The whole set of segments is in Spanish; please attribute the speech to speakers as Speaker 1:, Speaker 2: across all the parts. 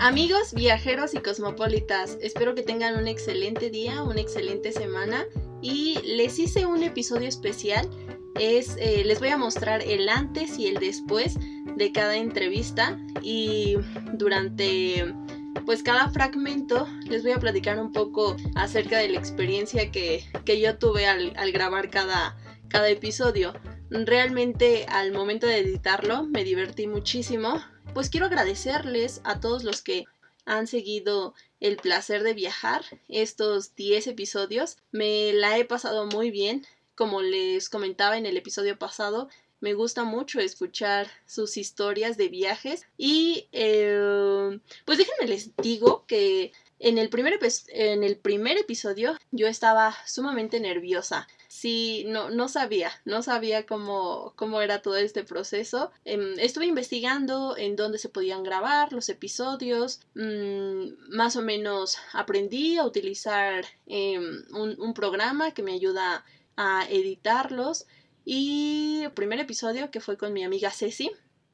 Speaker 1: Amigos, viajeros y cosmopolitas, espero que tengan un excelente día, una excelente semana y les hice un episodio especial. Es, eh, les voy a mostrar el antes y el después de cada entrevista y durante pues cada fragmento les voy a platicar un poco acerca de la experiencia que, yo tuve al, grabar cada, cada episodio. Realmente al momento de editarlo me divertí muchísimo. Pues quiero agradecerles a todos los que han seguido el placer de viajar estos 10 episodios. Me la he pasado muy bien. Como les comentaba en el episodio pasado, me gusta mucho escuchar sus historias de viajes. Y eh, pues déjenme les digo que en el, primer en el primer episodio yo estaba sumamente nerviosa sí, no, no sabía, no sabía cómo, cómo era todo este proceso. Em, estuve investigando en dónde se podían grabar los episodios, mm, más o menos aprendí a utilizar em, un, un programa que me ayuda a editarlos. Y el primer episodio que fue con mi amiga Ceci,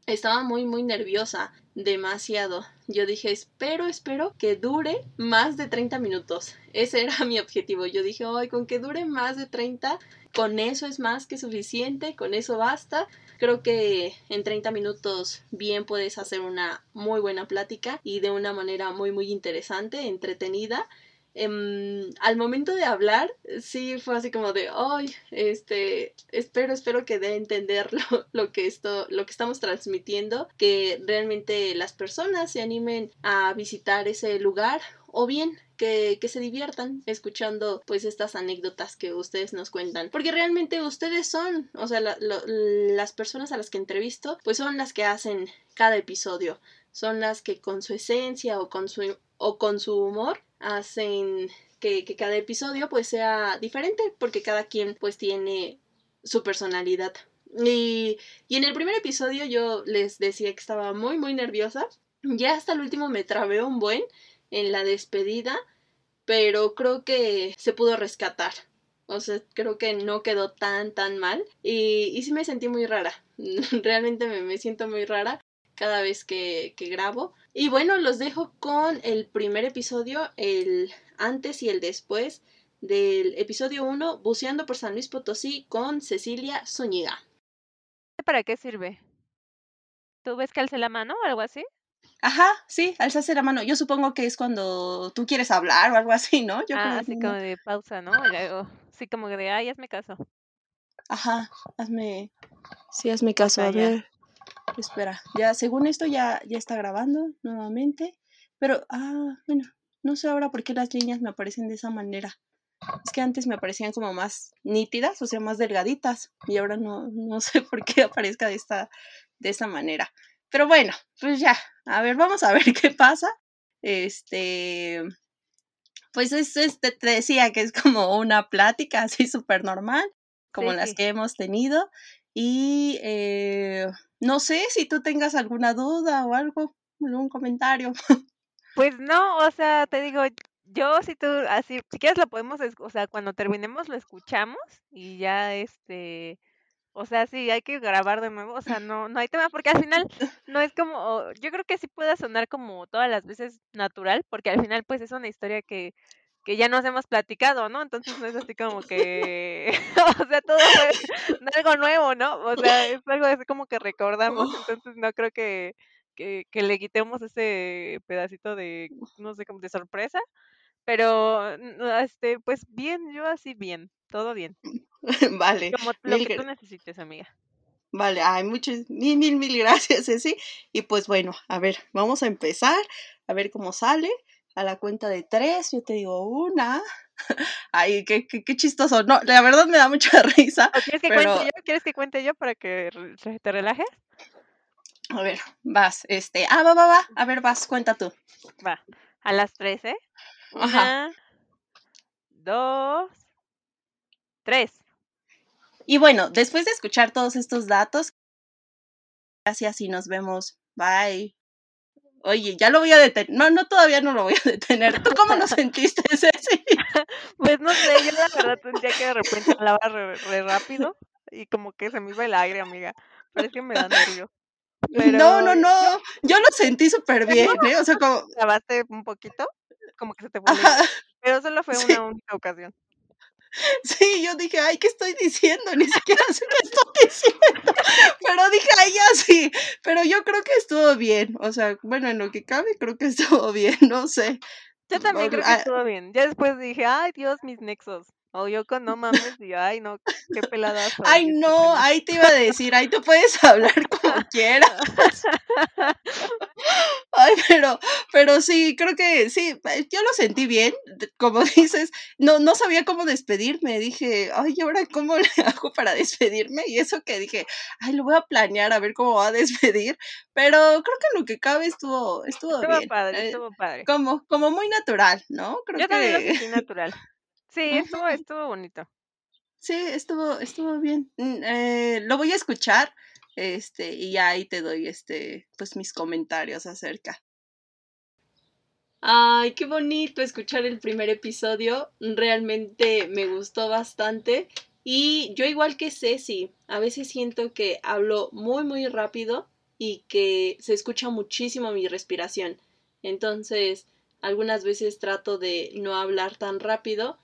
Speaker 1: estaba muy muy nerviosa, demasiado. Yo dije, espero, espero que dure más de 30 minutos. Ese era mi objetivo. Yo dije, hoy con que dure más de 30, con eso es más que suficiente, con eso basta. Creo que en 30 minutos bien puedes hacer una muy buena plática y de una manera muy muy interesante, entretenida Em, al momento de hablar, sí fue así como de, ay, este, espero, espero que dé a entender lo, que esto, lo que estamos transmitiendo, que realmente las personas se animen a visitar ese lugar o bien que, que, se diviertan escuchando pues estas anécdotas que ustedes nos cuentan. Porque realmente ustedes son, o sea, las personas a las que entrevisto pues son las que hacen cada episodio. Son las que con su esencia o con su, o con su humor hacen que, cada episodio pues sea diferente porque cada quien pues tiene su personalidad. Y, y en el primer episodio yo les decía que estaba muy muy nerviosa. Ya hasta el último me trabé un buen en la despedida, pero creo que se pudo rescatar. O sea, creo que no quedó tan, tan mal. Y, y sí me sentí muy rara. Realmente me, me siento muy rara cada vez que, grabo. Y bueno, los dejo con el primer episodio, el antes y el después del episodio 1, Buceando por San Luis Potosí con Cecilia Zúñiga.
Speaker 2: ¿Para qué sirve? ¿Tú ves que alce la mano o algo así?
Speaker 1: Ajá, sí, alzarse la mano. Yo supongo que es cuando tú quieres hablar o algo así, ¿no? Yo
Speaker 2: ah, así como de pausa, ¿no? sí, como de, ay, hazme caso.
Speaker 1: Ajá, hazme, sí, hazme caso, a ver. Espera, ya según esto ya, ya está grabando nuevamente. Pero, ah, bueno, no sé ahora por qué las líneas me aparecen de esa manera. Es que antes me aparecían como más nítidas, o sea, más delgaditas. Y ahora no, no sé por qué aparezca de esta, de esta manera. Pero bueno, pues ya. A ver, vamos a ver qué pasa. Este. Pues es, este, te decía que es como una plática así súper normal, como las que hemos tenido. Y eh, no sé si tú tengas alguna duda o algo, algún comentario.
Speaker 2: Pues no, o sea, te digo, yo si tú, así, si quieres lo podemos, o sea, cuando terminemos lo escuchamos y ya, este, o sea, sí, hay que grabar de nuevo, o sea, no, no hay tema, porque al final no es como, yo creo que sí puede sonar como todas las veces natural, porque al final pues es una historia que que ya nos hemos platicado, ¿no? Entonces no es así como que, o sea, todo fue algo nuevo, ¿no? O sea, es algo así como que recordamos, entonces no creo que, que, que le quitemos ese pedacito de, no sé, como de sorpresa, pero, este, pues bien, yo así bien, todo bien.
Speaker 1: Vale.
Speaker 2: Como lo que tú necesites, amiga.
Speaker 1: Vale, ay, muchas, mil, mil, mil gracias, Ceci. Y pues bueno, a ver, vamos a empezar, a ver cómo sale a la cuenta de tres, yo te digo una. Ay, qué, qué, chistoso. No, la verdad me da mucha risa.
Speaker 2: ¿Quieres que cuente yo? ¿Quieres que cuente yo para que te relajes?
Speaker 1: A ver, vas, este, ah, va, va, va, a ver, vas, cuenta tú.
Speaker 2: Va, a las tres, ¿eh? Una, dos, tres.
Speaker 1: Y bueno, después de escuchar todos estos datos, gracias y nos vemos. Bye. Oye, ya lo voy a detener. No, no, todavía no lo voy a detener. ¿Tú cómo lo sentiste, Ceci?
Speaker 2: Pues no sé, yo la verdad sentía que de repente hablaba re, rápido y como que se me iba el aire, amiga. Pero es que me da nervio.
Speaker 1: no, no, no. Yo lo sentí súper bien, ¿eh? O sea, como.
Speaker 2: Grabaste un poquito, como que se te fue. Pero solo fue una única ocasión.
Speaker 1: Sí, yo dije, ay, ¿qué estoy diciendo? Ni siquiera sé qué estoy diciendo. Pero dije, ay, ya sí. Pero yo creo que estuvo bien. O sea, bueno, en lo que cabe, creo que estuvo bien. No sé.
Speaker 2: Yo también creo que ah estuvo bien. Ya después dije, ay, Dios, mis nexos. O yo con no mames, y ay, no, qué pelada.
Speaker 1: Ay, no, ahí te iba a decir, ahí tú puedes hablar como quieras. Ay, pero, pero sí, creo que sí, eh, yo lo sentí bien, como dices, no, no sabía cómo despedirme, dije, ay, ahora cómo le hago para despedirme? Y eso que dije, ay, lo voy a planear a ver cómo va a despedir, pero creo que lo que cabe estuvo, estuvo,
Speaker 2: estuvo
Speaker 1: bien.
Speaker 2: padre, eh, estuvo padre.
Speaker 1: Como, como muy natural, ¿no?
Speaker 2: Creo yo que... también lo sentí natural. Sí, estuvo, estuvo bonito.
Speaker 1: Sí, estuvo, estuvo bien. Mm, eh, lo voy a escuchar, este, y ahí te doy este, pues mis comentarios acerca. Ay, qué bonito escuchar el primer episodio. Realmente me gustó bastante. Y yo igual que Ceci, a veces siento que hablo muy muy rápido y que se escucha muchísimo mi respiración. Entonces, algunas veces trato de no hablar tan rápido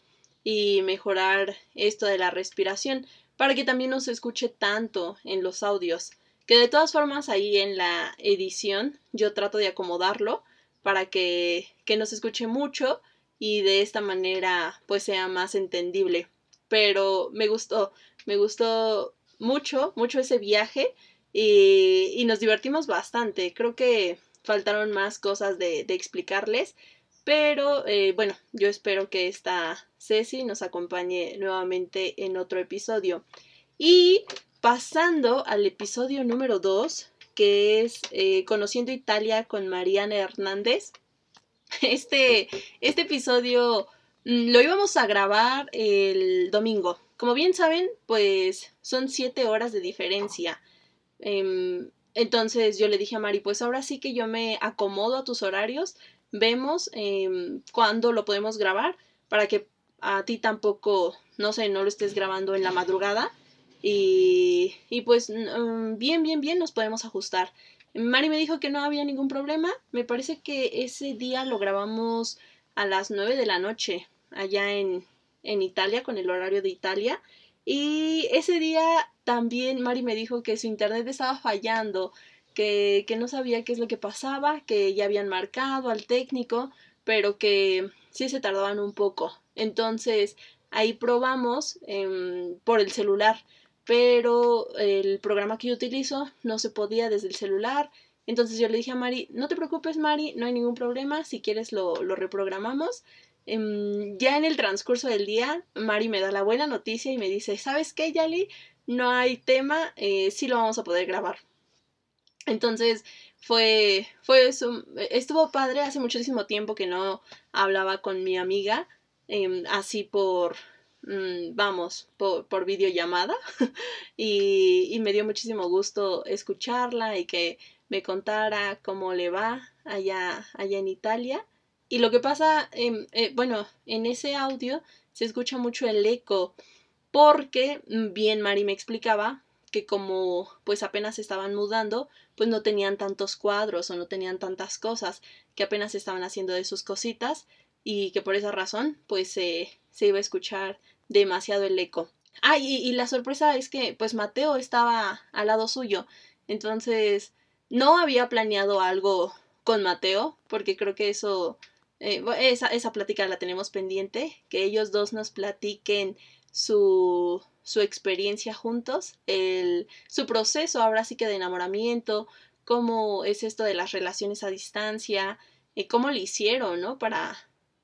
Speaker 1: y mejorar esto de la respiración para que también no se escuche tanto en los audios. Que de todas formas ahí en la edición yo trato de acomodarlo para que, que no se escuche mucho y de esta manera pues sea más entendible. Pero me gustó, me gustó mucho, mucho ese viaje y, y nos divertimos bastante. Creo que faltaron más cosas de, de explicarles, pero eh, bueno, yo espero que esta Ceci nos acompañe nuevamente en otro episodio. Y pasando al episodio número 2, que es eh, Conociendo Italia con Mariana Hernández. Este, este episodio mm, lo íbamos a grabar el domingo. Como bien saben, pues son siete horas de diferencia. Em, entonces yo le dije a Mari, pues ahora sí que yo me acomodo a tus horarios vemos eh, cuándo lo podemos grabar para que a ti tampoco, no sé, no lo estés grabando en la madrugada. Y, y pues mm, bien, bien, bien nos podemos ajustar. Mari me dijo que no había ningún problema. Me parece que ese día lo grabamos a las 9 de la noche allá en, en Italia, con el horario de Italia. Y ese día también Mari me dijo que su internet estaba fallando que, no sabía qué es lo que pasaba, que ya habían marcado al técnico, pero que sí se tardaban un poco. Entonces ahí probamos em, por el celular, pero el programa que yo utilizo no se podía desde el celular. Entonces yo le dije a Mari, no te preocupes Mari, no hay ningún problema, si quieres lo, reprogramamos. Em, ya en el transcurso del día, Mari me da la buena noticia y me dice, ¿sabes qué, Yali? No hay tema, eh, sí lo vamos a poder grabar. Entonces fue, fue eso, estuvo padre, hace muchísimo tiempo que no hablaba con mi amiga, em, así por, mm, vamos, por, por videollamada, y, y me dio muchísimo gusto escucharla y que me contara cómo le va allá, allá en Italia. Y lo que pasa, eh, bueno, en ese audio se escucha mucho el eco, porque mm, bien Mari me explicaba que como pues apenas estaban mudando, pues no tenían tantos cuadros o no tenían tantas cosas, que apenas estaban haciendo de sus cositas y que por esa razón pues se iba a escuchar demasiado el eco. Ah, y, la sorpresa es que pues Mateo estaba al lado suyo, entonces no había planeado algo con Mateo, porque creo que eso, eh, esa, esa plática la tenemos pendiente, que ellos dos nos platiquen su, su experiencia juntos, el, su proceso ahora sí que de enamoramiento, cómo es esto de las relaciones a distancia, y cómo lo hicieron, ¿no? Para,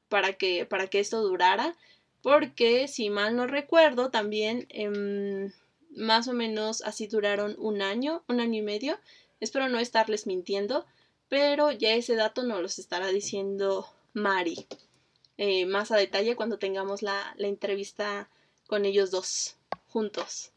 Speaker 1: para, que, para que esto durara, porque si mal no recuerdo, también em, más o menos así duraron un año, un año y medio, espero no estarles mintiendo, pero ya ese dato nos los estará diciendo Mari. Eh, más a detalle cuando tengamos la, la entrevista con ellos dos juntos.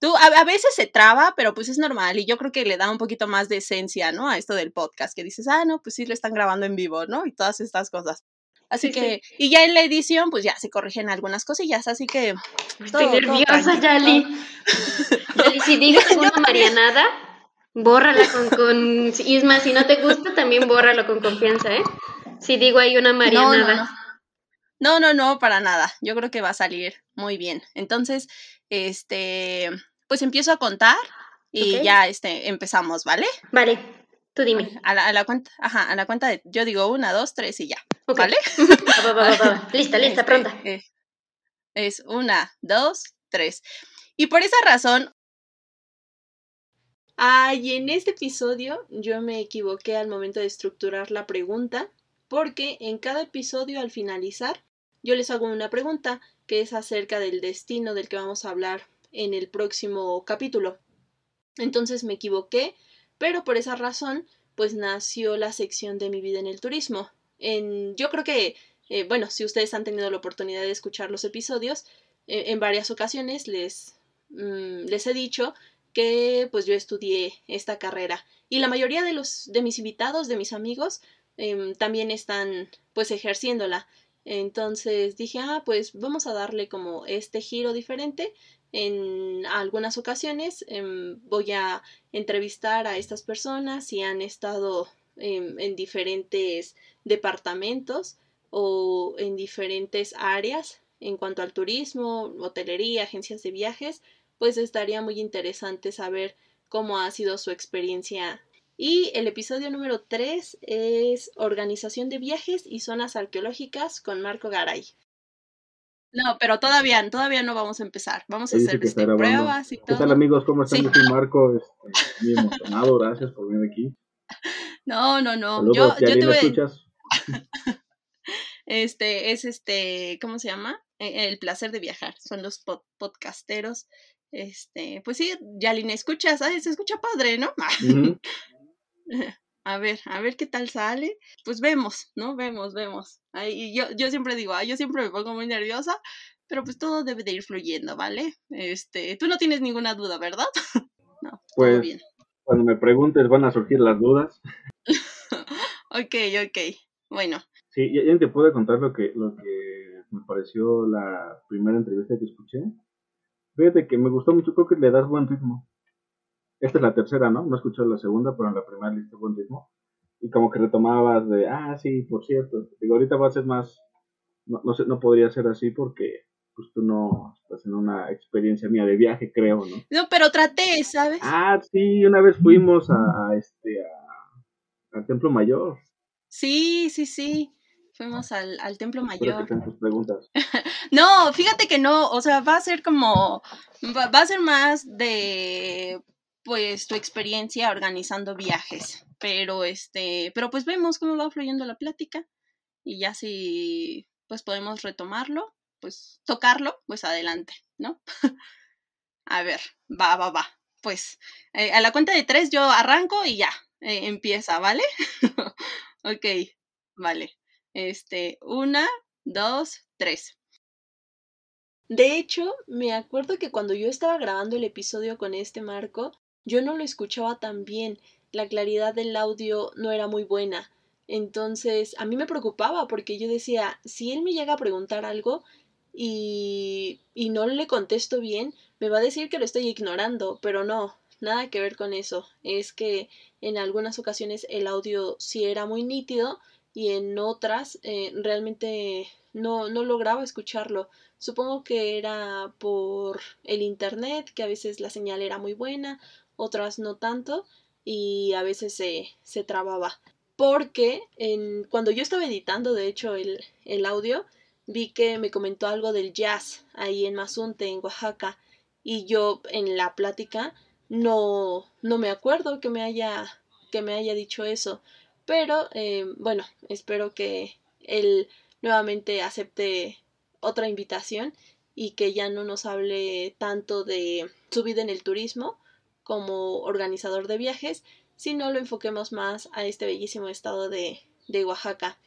Speaker 1: Tú, a, veces se traba, pero pues es normal y yo creo que le da un poquito más de esencia, ¿no? A esto del podcast, que dices, ah, no, pues sí lo están grabando en vivo, ¿no? Y todas estas cosas. Así que, y ya en la edición, pues ya se corrigen algunas cosillas, así que...
Speaker 3: Estoy nerviosa, Yali. Yali, si digas una marianada, Bórrala con, con... Isma, si no te gusta, también bórralo con confianza, ¿eh? Si digo hay una marianada.
Speaker 1: No, no, no, para nada. Yo creo que va a salir muy bien. Entonces, este, pues empiezo a contar y ya este, empezamos, ¿vale?
Speaker 3: Vale, tú dime.
Speaker 1: A la, a la, cuenta, ajá, a la cuenta de, yo digo una, dos, tres y ya, ¿vale?
Speaker 3: lista, lista, este, pronta.
Speaker 1: Eh, es una, dos, tres. Y por esa razón... Ay, en este episodio yo me equivoqué al momento de estructurar la pregunta, porque en cada episodio al finalizar yo les hago una pregunta que es acerca del destino del que vamos a hablar en el próximo capítulo. Entonces me equivoqué, pero por esa razón, pues nació la sección de mi vida en el turismo. En, yo creo que, eh, bueno, si ustedes han tenido la oportunidad de escuchar los episodios, eh, en varias ocasiones les, mm, les he dicho que pues yo estudié esta carrera y la mayoría de los de mis invitados, de mis amigos, em, también están pues ejerciéndola. Entonces dije, ah, pues vamos a darle como este giro diferente. En algunas ocasiones em, voy a entrevistar a estas personas si han estado em, en diferentes departamentos o en diferentes áreas en cuanto al turismo, hotelería, agencias de viajes, pues estaría muy interesante saber cómo ha sido su experiencia y el episodio número 3 es Organización de viajes y zonas arqueológicas con Marco Garay. No, pero todavía, todavía no vamos a empezar. Vamos a hacer este, pruebas y todo.
Speaker 4: ¿Qué tal amigos? ¿Cómo están? Yo soy Marco, este, muy emocionado, gracias por venir aquí.
Speaker 1: No, no, no. yo, yo tuve... escuchas? Este, es este, ¿cómo se llama? E, el placer de viajar. Son los podcasteros. Este, pues sí, Yalina, escuchas, se escucha padre, ¿no? a ver, a ver qué tal sale. Pues vemos, ¿no? Vemos, vemos. Ahí, yo, yo siempre digo, yo siempre me pongo muy nerviosa, pero pues todo debe de ir fluyendo, ¿vale? Este, tú no tienes ninguna duda, ¿verdad?
Speaker 4: no, pues bien. cuando me preguntes van a surgir las dudas.
Speaker 1: ok, ok. Bueno.
Speaker 4: Sí, ya, te puedo contar lo que, lo que me pareció la primera entrevista que escuché. Fíjate que me gustó mucho, creo que le das buen ritmo. Esta es la tercera, ¿no? No escuché la segunda, pero en la primera le buen ritmo. Y como que retomabas de, ah, sí, por cierto. Digo, ahorita va a ser más, no, no, sé, no podría ser así porque pues tú no estás en una experiencia mía de viaje, creo, ¿no?
Speaker 1: No, pero traté, ¿sabes?
Speaker 4: Ah, sí, una vez fuimos a, este, a, al Templo Mayor.
Speaker 1: Sí, sí, sí. Fuimos al, al Templo Mayor.
Speaker 4: Que tus preguntas.
Speaker 1: no, fíjate que no, o sea, va a ser como, va a ser más de pues tu experiencia organizando viajes. Pero este, pero pues vemos cómo va fluyendo la plática y ya si pues podemos retomarlo, pues tocarlo, pues adelante, ¿no? a ver, va, va, va. Pues eh, a la cuenta de tres yo arranco y ya, eh, empieza, ¿vale? ok, vale. Este, una, dos, tres. De hecho, me acuerdo que cuando yo estaba grabando el episodio con este Marco, yo no lo escuchaba tan bien, la claridad del audio no era muy buena. Entonces, a mí me preocupaba porque yo decía, si él me llega a preguntar algo y, y no le contesto bien, me va a decir que lo estoy ignorando, pero no, nada que ver con eso. Es que en algunas ocasiones el audio sí era muy nítido y en otras eh, realmente no, no lograba escucharlo. Supongo que era por el internet, que a veces la señal era muy buena, otras no tanto y a veces se, se trababa. Porque en, cuando yo estaba editando, de hecho, el, el audio, vi que me comentó algo del jazz ahí en Mazunte, en Oaxaca, y yo en la plática no, no me acuerdo que me haya, que me haya dicho eso. Pero eh, bueno, espero que él nuevamente acepte otra invitación y que ya no nos hable tanto de su vida en el turismo, como organizador de viajes, sino lo enfoquemos más a este bellísimo estado de, de Oaxaca.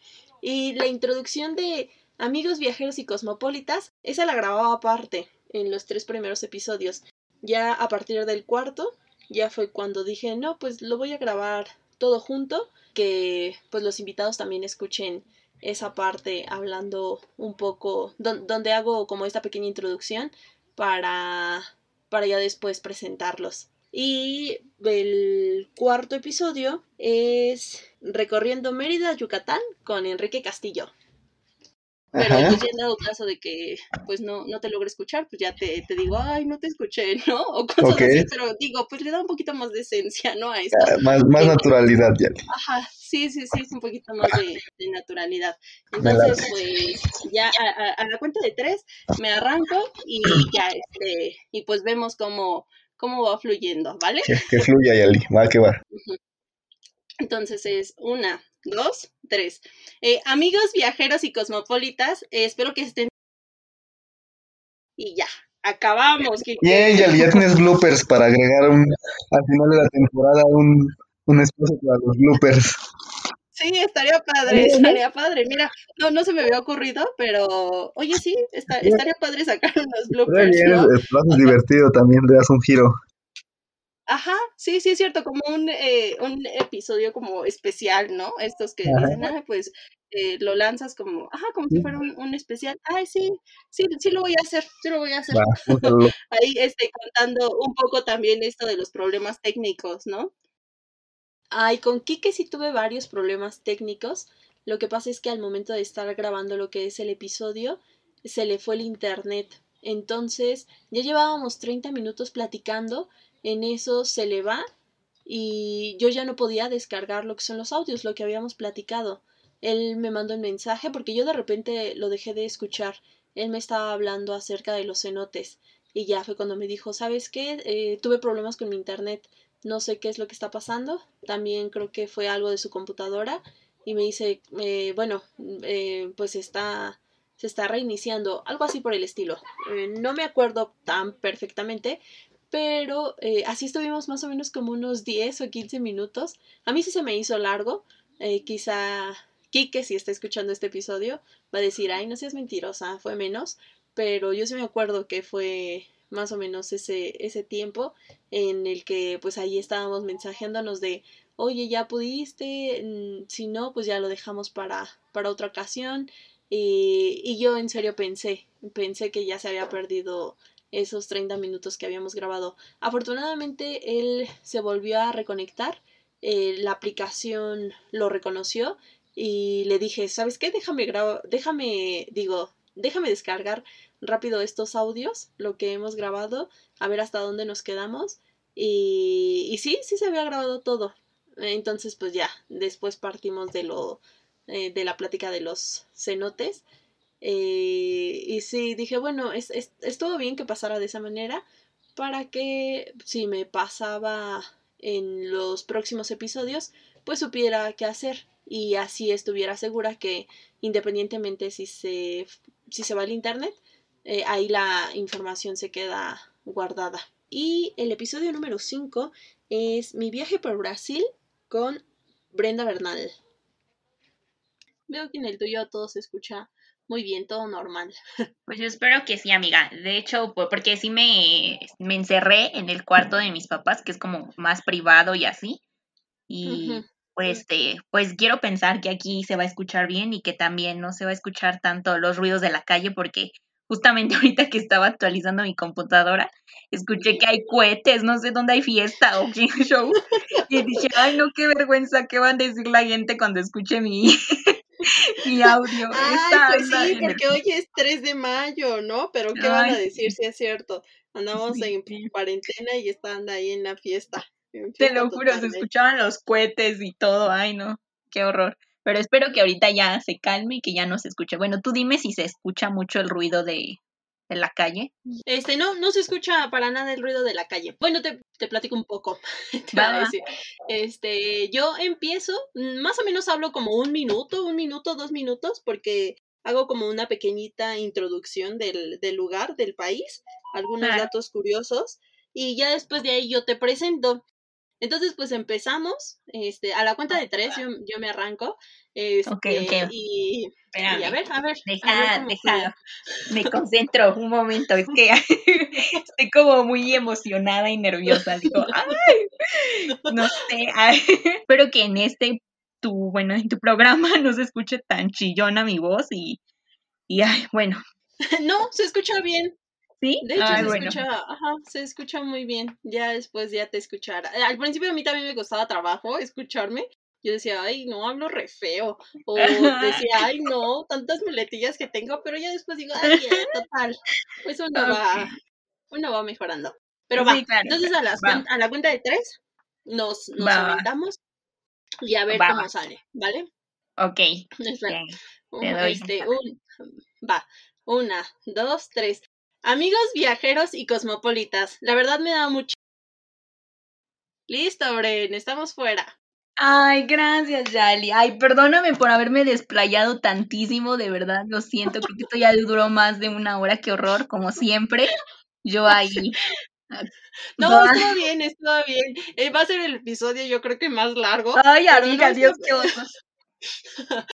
Speaker 1: Y la introducción de Amigos Viajeros y Cosmopolitas, esa la grababa aparte en los tres primeros episodios. Ya a partir del cuarto, ya fue cuando dije, no, pues lo voy a grabar todo junto, que pues los invitados también escuchen esa parte hablando un poco, donde hago como esta pequeña introducción para, para ya después presentarlos. Y el cuarto episodio es Recorriendo Mérida, Yucatán, con Enrique Castillo. Pero
Speaker 5: Ajá.
Speaker 1: pues ya en dado caso de que pues no, no te logre escuchar, pues ya te, te digo, ay, no te escuché, ¿no? O cosas así, pero digo, pues le da un poquito más de esencia, ¿no? A esto.
Speaker 5: Ah, Más, más
Speaker 1: Sí.
Speaker 5: naturalidad, ya.
Speaker 1: Ajá, sí, sí, sí, es un poquito más de, de naturalidad. Entonces, pues, ya a, a- a la cuenta de tres me arranco y ya, este, y pues vemos cómo, cómo va fluyendo, ¿vale?
Speaker 5: Que, que fluya, Yali. Va que va.
Speaker 1: Entonces es una, dos, tres. Eh, amigos viajeros y cosmopolitas, eh, espero que estén. Y ya, acabamos.
Speaker 5: Bien, Yali, ya tienes bloopers para agregar un, al final de la temporada un, un espacio para los bloopers.
Speaker 1: Sí, estaría padre, estaría padre. Mira, no, no se me había ocurrido, pero oye, sí, está- estaría padre sacar unos bloopers, ¿no?
Speaker 5: es, es divertido también, le das un giro.
Speaker 1: Ajá, sí, sí, es cierto, como un, eh, un episodio como especial, ¿no? Estos que
Speaker 5: Ajá.
Speaker 1: dicen, ah, pues eh, lo lanzas como, ajá, como si fuera un, un especial. Ay, sí, sí, sí lo voy a hacer, sí lo voy a hacer. Ahí estoy contando un poco también esto de los problemas técnicos, ¿no? Ay, con Kike sí tuve varios problemas técnicos. Lo que pasa es que al momento de estar grabando lo que es el episodio, se le fue el internet. Entonces, ya llevábamos 30 minutos platicando, en eso se le va y yo ya no podía descargar lo que son los audios, lo que habíamos platicado. Él me mandó un mensaje porque yo de repente lo dejé de escuchar. Él me estaba hablando acerca de los cenotes y ya fue cuando me dijo, ¿sabes qué? Eh, tuve problemas con mi internet, no sé qué es lo que está pasando. También creo que fue algo de su computadora y me dice, eh, bueno, eh, pues está, se está reiniciando, algo así por el estilo. Eh, no me acuerdo tan perfectamente, pero así estuvimos más o menos como unos 10 o 15 minutos. A mí sí se me hizo largo, quizá Kike, si está escuchando este episodio, va a decir, ay, no seas mentirosa, fue menos, pero yo sí me acuerdo que fue más o menos ese, ese tiempo en el que pues ahí estábamos mensajeándonos de, oye, ya pudiste, Mm, si no, pues ya lo dejamos para, para otra ocasión. Y, y yo en serio pensé, pensé que ya se había perdido esos 30 minutos que habíamos grabado. Afortunadamente él se volvió a reconectar, eh, la aplicación lo reconoció y le dije, ¿sabes qué? Déjame grabar, déjame, digo, déjame descargar rápido estos audios, lo que hemos grabado, a ver hasta dónde nos quedamos. Y, y sí, sí se había grabado todo. Entonces, pues ya, después partimos de lo eh, de la plática de los cenotes. Eh, y sí, dije, bueno, es, es- estuvo bien que pasara de esa manera para que si me pasaba en los próximos episodios, pues supiera qué hacer y así estuviera segura que independientemente si se, si se va el internet, eh, ahí la información se queda guardada. Y el episodio número 5 es mi viaje por Brasil con Brenda Bernal. Veo que en el tuyo todo se escucha muy bien, todo normal.
Speaker 6: Pues yo espero que sí, amiga. De hecho, po- porque sí me, me encerré en el cuarto de mis papás, que es como más privado y así. Y pues, este, pues quiero pensar que aquí se va a escuchar bien y que también no se va a escuchar tanto los ruidos de la calle, porque justamente ahorita que estaba actualizando mi computadora, escuché que hay cohetes, no sé dónde hay fiesta o qué show. Y dije, ay, no, qué vergüenza, ¿qué van a decir la gente cuando escuche mi, mi audio?
Speaker 1: Ay,
Speaker 6: Esta
Speaker 1: pues sí, porque hoy es 3 de mayo, ¿no? Pero ¿qué van a decir si es cierto? Andamos en cuarentena y están ahí en la fiesta. en
Speaker 6: Te lo juro, se escuchaban los cohetes y todo. Ay, no, qué horror. Pero espero que ahorita ya se calme y que ya no se escuche. Bueno, tú dime si se escucha mucho el ruido de, de la calle.
Speaker 1: Este, no, no se escucha para nada el ruido de la calle. Bueno, te, te platico un poco. te
Speaker 6: Va,
Speaker 1: voy a decir. Este, yo empiezo, mm, más o menos hablo como un minuto, un minuto, dos minutos, porque hago como una pequeñita introducción del, del lugar, del país, algunos datos curiosos, y ya después de ahí yo te presento. Entonces, pues empezamos, este, a la cuenta de tres yo, yo me arranco, este,
Speaker 6: Ok, ok.
Speaker 1: y,
Speaker 6: Espérame.
Speaker 1: a ver, a ver, a ver
Speaker 6: Deja, deja, me concentro un momento, es que estoy como muy emocionada y nerviosa, digo, ay, no sé, ay, espero que en este, tu, bueno, en tu programa no se escuche tan chillona mi voz y, y ay, bueno,
Speaker 1: No, se escucha bien.
Speaker 6: ¿Sí?
Speaker 1: De hecho,
Speaker 6: Ay,
Speaker 1: se
Speaker 6: bueno.
Speaker 1: escucha, ajá, se escucha muy bien. Ya después ya te escuchará. Al principio a mí también me costaba trabajo escucharme. Yo decía, ay, no, hablo re feo. O decía, ay, no, tantas muletillas que tengo, pero ya después digo, ay, ya, total. Pues uno va, uno va mejorando. Pero va,
Speaker 6: Sí, claro,
Speaker 1: entonces a, las
Speaker 6: va.
Speaker 1: a la cuenta de tres nos, nos
Speaker 6: Va, va.
Speaker 1: aventamos y a ver cómo sale, ¿vale?
Speaker 6: Ok. Ok.
Speaker 1: Un-
Speaker 6: Te doy.
Speaker 1: este, un, va, una, dos, tres. Amigos viajeros y cosmopolitas, la verdad me da mucho. Listo, Bren, estamos fuera.
Speaker 6: Ay, gracias, Yali. Ay, perdóname por haberme desplayado tantísimo, de verdad, lo siento, creo que esto ya duró más de una hora, qué horror, como siempre. Yo ahí.
Speaker 1: No,
Speaker 6: Va.
Speaker 1: estuvo bien, estuvo bien. Eh, va a ser el episodio, yo creo que más largo.
Speaker 6: Ay, amiga,
Speaker 1: no,
Speaker 6: Dios, qué oso.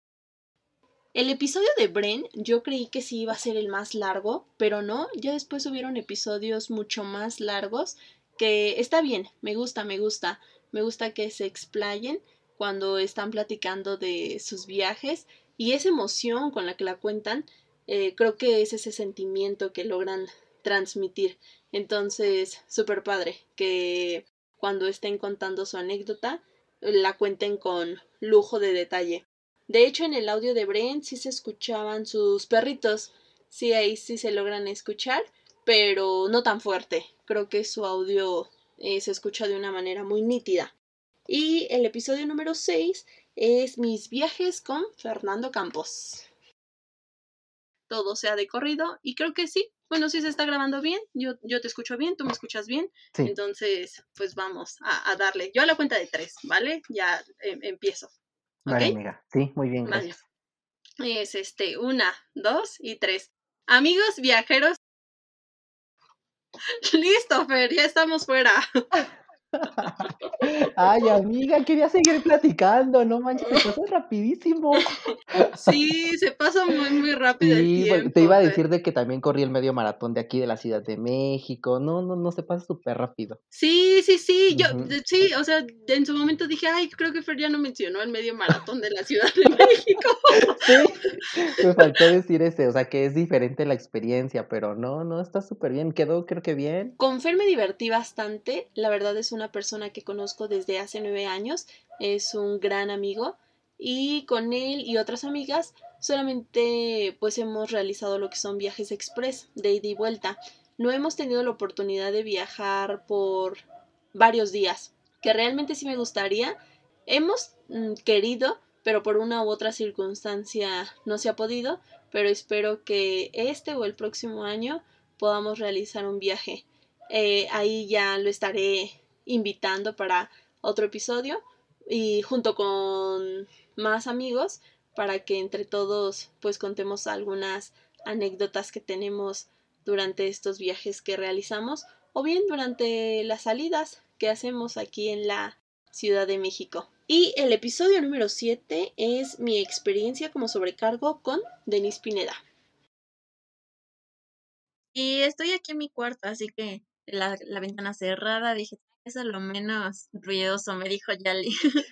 Speaker 1: El episodio de Bren, yo creí que sí iba a ser el más largo, pero no, ya después hubieron episodios mucho más largos que está bien, me gusta, me gusta, me gusta que se explayen cuando están platicando de sus viajes y esa emoción con la que la cuentan, eh, creo que es ese sentimiento que logran transmitir. Entonces, súper padre que cuando estén contando su anécdota, la cuenten con lujo de detalle. De hecho, en el audio de Bren sí se escuchaban sus perritos. Sí, ahí sí se logran escuchar, pero no tan fuerte. Creo que su audio eh, se escucha de una manera muy nítida. Y el episodio número 6 es Mis viajes con Fernando Campos. Todo sea de corrido y creo que sí. Bueno, sí se está grabando bien. Yo, yo te escucho bien, tú me escuchas bien.
Speaker 7: Sí,
Speaker 1: Entonces, pues vamos a, a darle. Yo a la cuenta de tres, ¿vale? Ya em, empiezo.
Speaker 7: Vale,
Speaker 1: ¿Ok?
Speaker 7: amiga. Sí, muy bien,
Speaker 1: Vale. Es este, una, dos y tres. Amigos viajeros. Listo, Fer, ya estamos fuera.
Speaker 7: Ay, amiga, quería seguir platicando, no manches, se pasó rapidísimo.
Speaker 1: Sí, se pasa muy, muy rápido
Speaker 7: Sí,
Speaker 1: tiempo.
Speaker 7: te iba a decir de que también corrí el medio maratón de aquí de la Ciudad de México. No, no, no, se pasa súper rápido.
Speaker 1: Sí, sí, sí, yo, sí, o sea, en su momento dije, ay, creo que Fer ya no mencionó el medio maratón de la Ciudad de México.
Speaker 7: Sí, me faltó decir ese, o sea, que es diferente la experiencia, pero no, no, está súper bien, quedó creo que bien.
Speaker 1: Con Fer me divertí bastante, la verdad es una persona que conozco desde hace nueve años, es un gran amigo y con él y otras amigas solamente pues hemos realizado lo que son viajes express de ida y vuelta. No hemos tenido la oportunidad de viajar por varios días, que realmente sí me gustaría. Hemos mm, querido, pero por una u otra circunstancia no se ha podido, pero espero que este o el próximo año podamos realizar un viaje. Eh, ahí ya lo estaré invitando para otro episodio y junto con más amigos para que entre todos pues contemos algunas anécdotas que tenemos durante estos viajes que realizamos o bien durante las salidas que hacemos aquí en la Ciudad de México. Y el episodio número 7 es mi experiencia como sobrecargo con Denise Pineda.
Speaker 8: Y estoy aquí en mi cuarto, así que la, la ventana cerrada, dije, eso es lo menos ruidoso, me dijo Yali.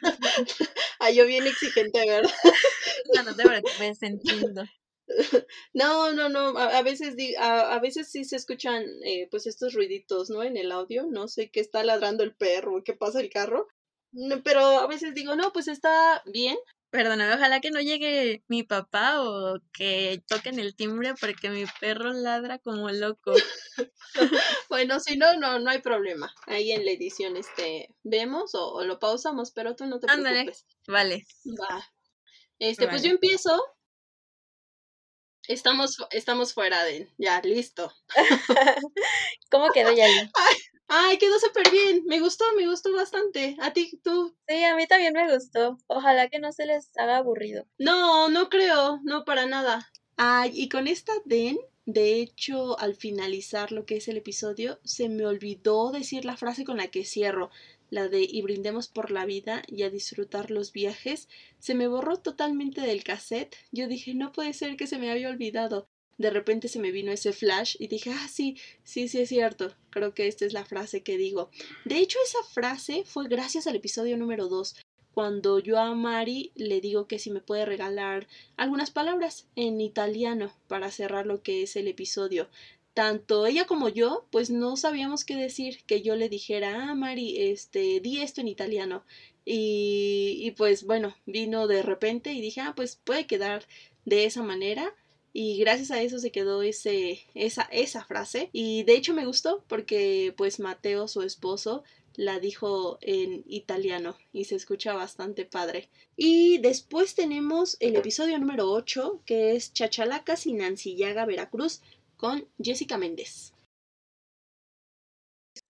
Speaker 1: Ah, yo bien exigente, ¿verdad?
Speaker 8: no, no te preocupes, entiendo.
Speaker 1: No, no, no, a, a veces di- a, a veces sí se escuchan eh, pues estos ruiditos, ¿no? En el audio, no sé qué está ladrando el perro, qué pasa el carro, No, pero a veces digo, no, pues está bien.
Speaker 8: Perdóname, ojalá que no llegue mi papá o que toquen el timbre porque mi perro ladra como loco.
Speaker 1: Bueno, si no, no, no hay problema. Ahí en la edición este vemos o, o lo pausamos, pero tú no te
Speaker 8: Ándale.
Speaker 1: preocupes.
Speaker 8: Vale.
Speaker 1: Va. Este, pues
Speaker 8: Vale.
Speaker 1: yo empiezo. Estamos, estamos fuera de, ya, listo.
Speaker 8: ¿Cómo quedó Yali?
Speaker 1: Ay, quedó súper bien. Me gustó, me gustó bastante. A ti, tú.
Speaker 8: Sí, a mí también me gustó. Ojalá que no se les haga aburrido.
Speaker 1: No, no creo, no para nada. Ay, y con esta Den, de hecho, al finalizar lo que es el episodio, se me olvidó decir la frase con la que cierro, la de y brindemos por la vida y a disfrutar los viajes. Se me borró totalmente del cassette. Yo dije, no puede ser que se me había olvidado. De repente se me vino ese flash y dije, ah, sí, sí, sí es cierto. Creo que esta es la frase que digo. De hecho, esa frase fue gracias al episodio número 2 cuando yo a Mari le digo que si me puede regalar algunas palabras en italiano para cerrar lo que es el episodio. tanto ella como yo, pues no sabíamos qué decir, que yo le dijera, ah, Mari, este, di esto en italiano. Y, y pues bueno, vino de repente y dije, ah, pues puede quedar de esa manera. Y gracias a eso se quedó ese, esa, esa frase. Y de hecho me gustó porque pues Mateo, su esposo, la dijo en italiano y se escucha bastante padre. Y después tenemos el episodio número 8 que es Chachalacas y Nancillaga, Veracruz con Jessica Méndez.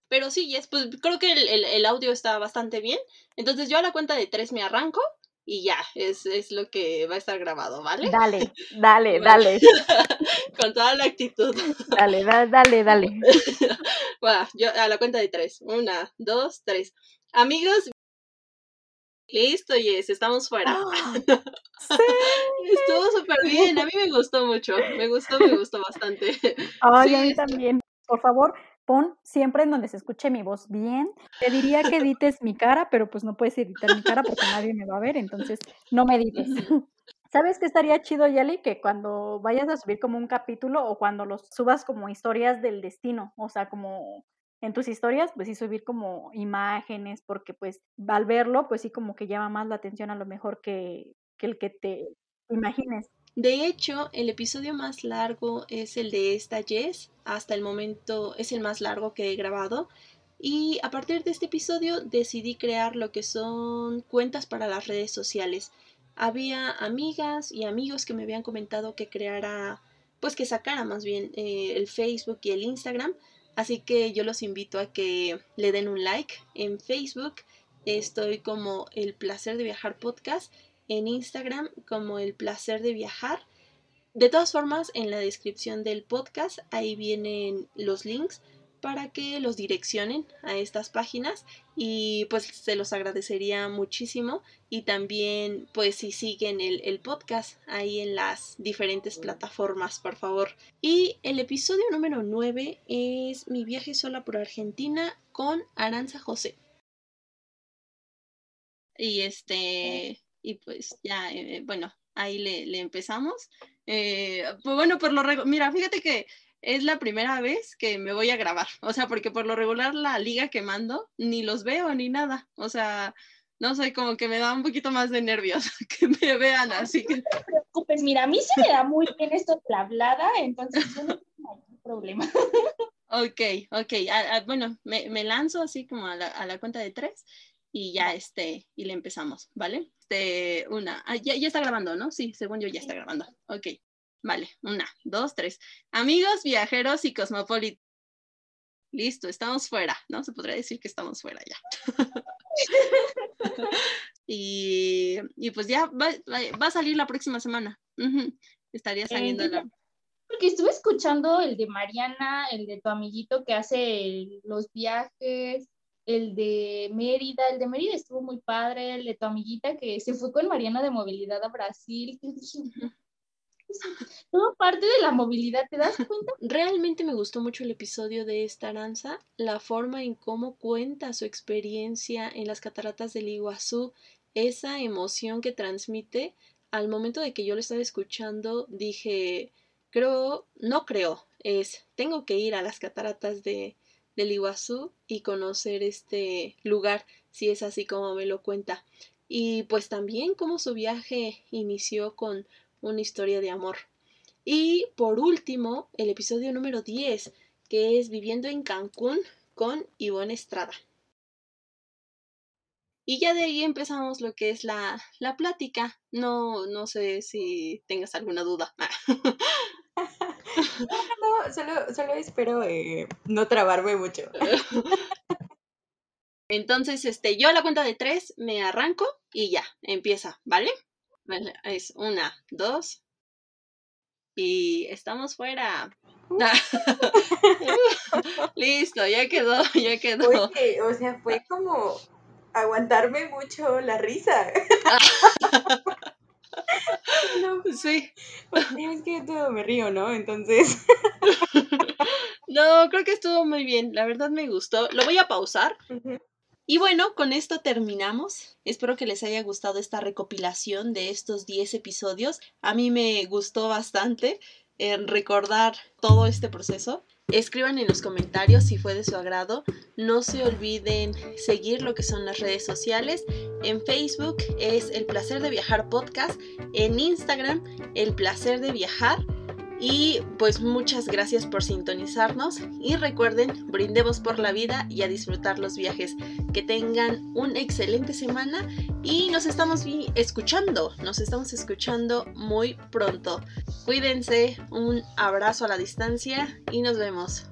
Speaker 1: Pero sí, Jess, pues creo que el- el audio está bastante bien. Entonces yo a la cuenta de tres me arranco y ya, es, es lo que va a estar grabado, ¿vale?
Speaker 9: Dale, dale,
Speaker 1: Bueno.
Speaker 9: dale,
Speaker 1: Con toda la actitud.
Speaker 9: dale, da- dale, dale.
Speaker 1: Va, yo a la cuenta de tres. Una, dos, tres. Amigos. Listo, Jess, estamos fuera. Estuvo súper bien, a mí me gustó mucho. Me gustó, me gustó bastante.
Speaker 9: Ay,
Speaker 1: Sí,
Speaker 9: a mí también. Por favor, pon siempre en donde se escuche mi voz bien. Te diría que edites mi cara, pero pues no puedes editar mi cara porque nadie me va a ver, entonces no me edites. ¿Sabes qué estaría chido, Yali? Que cuando vayas a subir como un capítulo o cuando los subas como historias del destino, o sea, como en tus historias, pues sí subir como imágenes, porque pues al verlo, pues sí como que llama más la atención a lo mejor que, que el que te imagines.
Speaker 1: De hecho, el episodio más largo es el de esta Jess. Hasta el momento es el más largo que he grabado. Y a partir de este episodio decidí crear lo que son cuentas para las redes sociales. Había amigas y amigos que me habían comentado que creara, pues que sacara más bien eh, el Facebook y el Instagram. Así que yo los invito a que le den un like en Facebook. Estoy como el placer de viajar podcast en Instagram como el placer de viajar. De todas formas, en la descripción del podcast ahí vienen los links para que los direccionen a estas páginas y pues se los agradecería muchísimo. Y también pues si siguen el, el podcast ahí en las diferentes plataformas por favor. Y el episodio número 9 es mi viaje sola por Argentina con Aranza José. Y este y pues ya, eh, bueno, ahí le, le empezamos. Eh, pues bueno, por lo regular, mira, fíjate que es la primera vez que me voy a grabar, o sea, porque por lo regular la liga que mando ni los veo ni nada, o sea, no sé, como que me da un poquito más de nervios que me vean así. que-
Speaker 10: No te preocupes, mira, a mí se me da muy bien esto de la hablada, entonces yo no tengo ningún problema.
Speaker 1: Ok, ok, a- a- bueno, me, me lanzo así como a la, a la cuenta de tres y ya este, y le empezamos, ¿vale? Este, una, ah, ya, ya está grabando, ¿no? Sí, según yo ya está grabando. Ok, vale, una, dos, tres. Amigos, viajeros y cosmopolitas. Listo, estamos fuera, ¿no? Se podría decir que estamos fuera ya. y, y pues ya va, va- va a salir la próxima semana. Estaría saliendo la...
Speaker 10: Porque estuve escuchando el de Mariana, el de tu amiguito que hace los viajes, el de Mérida, el de Mérida estuvo muy padre, el de tu amiguita que se fue con Mariana de movilidad a Brasil. que dije, "Es Todo parte de la movilidad, ¿te das cuenta?
Speaker 1: Realmente me gustó mucho el episodio de esta Aranza, la forma en cómo cuenta su experiencia en las cataratas del Iguazú, esa emoción que transmite. Al momento de que yo lo estaba escuchando, dije, creo, no creo, es, tengo que ir a las cataratas de, del Iguazú y conocer este lugar, si es así como me lo cuenta. Y pues también cómo su viaje inició con una historia de amor. Y por último, el episodio número 10, que es Viviendo en Cancún con Ivonne Estrada. Y ya de ahí empezamos lo que es la, la plática. No, no sé si tengas alguna duda.
Speaker 11: No, solo, solo espero eh, no trabarme mucho.
Speaker 1: Entonces, este, yo a la cuenta de tres me arranco y ya, empieza, ¿vale? Vale, Es una, dos. Y estamos fuera. Listo, ya quedó, ya quedó.
Speaker 11: Oye, o sea, fue como aguantarme mucho la risa. no,
Speaker 1: Sí.
Speaker 11: es que todo me río, ¿no? Entonces,
Speaker 1: No, creo que estuvo muy bien. La verdad me gustó. Lo voy a pausar. Y bueno, con esto terminamos. Espero que les haya gustado esta recopilación de estos 10 episodios. A mí me gustó bastante. en recordar todo este proceso. Escriban en los comentarios si fue de su agrado. No se olviden seguir lo que son las redes sociales. En Facebook es El Placer de Viajar Podcast. En Instagram, El Placer de Viajar. Y pues muchas gracias por sintonizarnos y recuerden, brindemos por la vida y a disfrutar los viajes. Que tengan una excelente semana y nos estamos escuchando, nos estamos escuchando muy pronto. Cuídense, un abrazo a la distancia y nos vemos.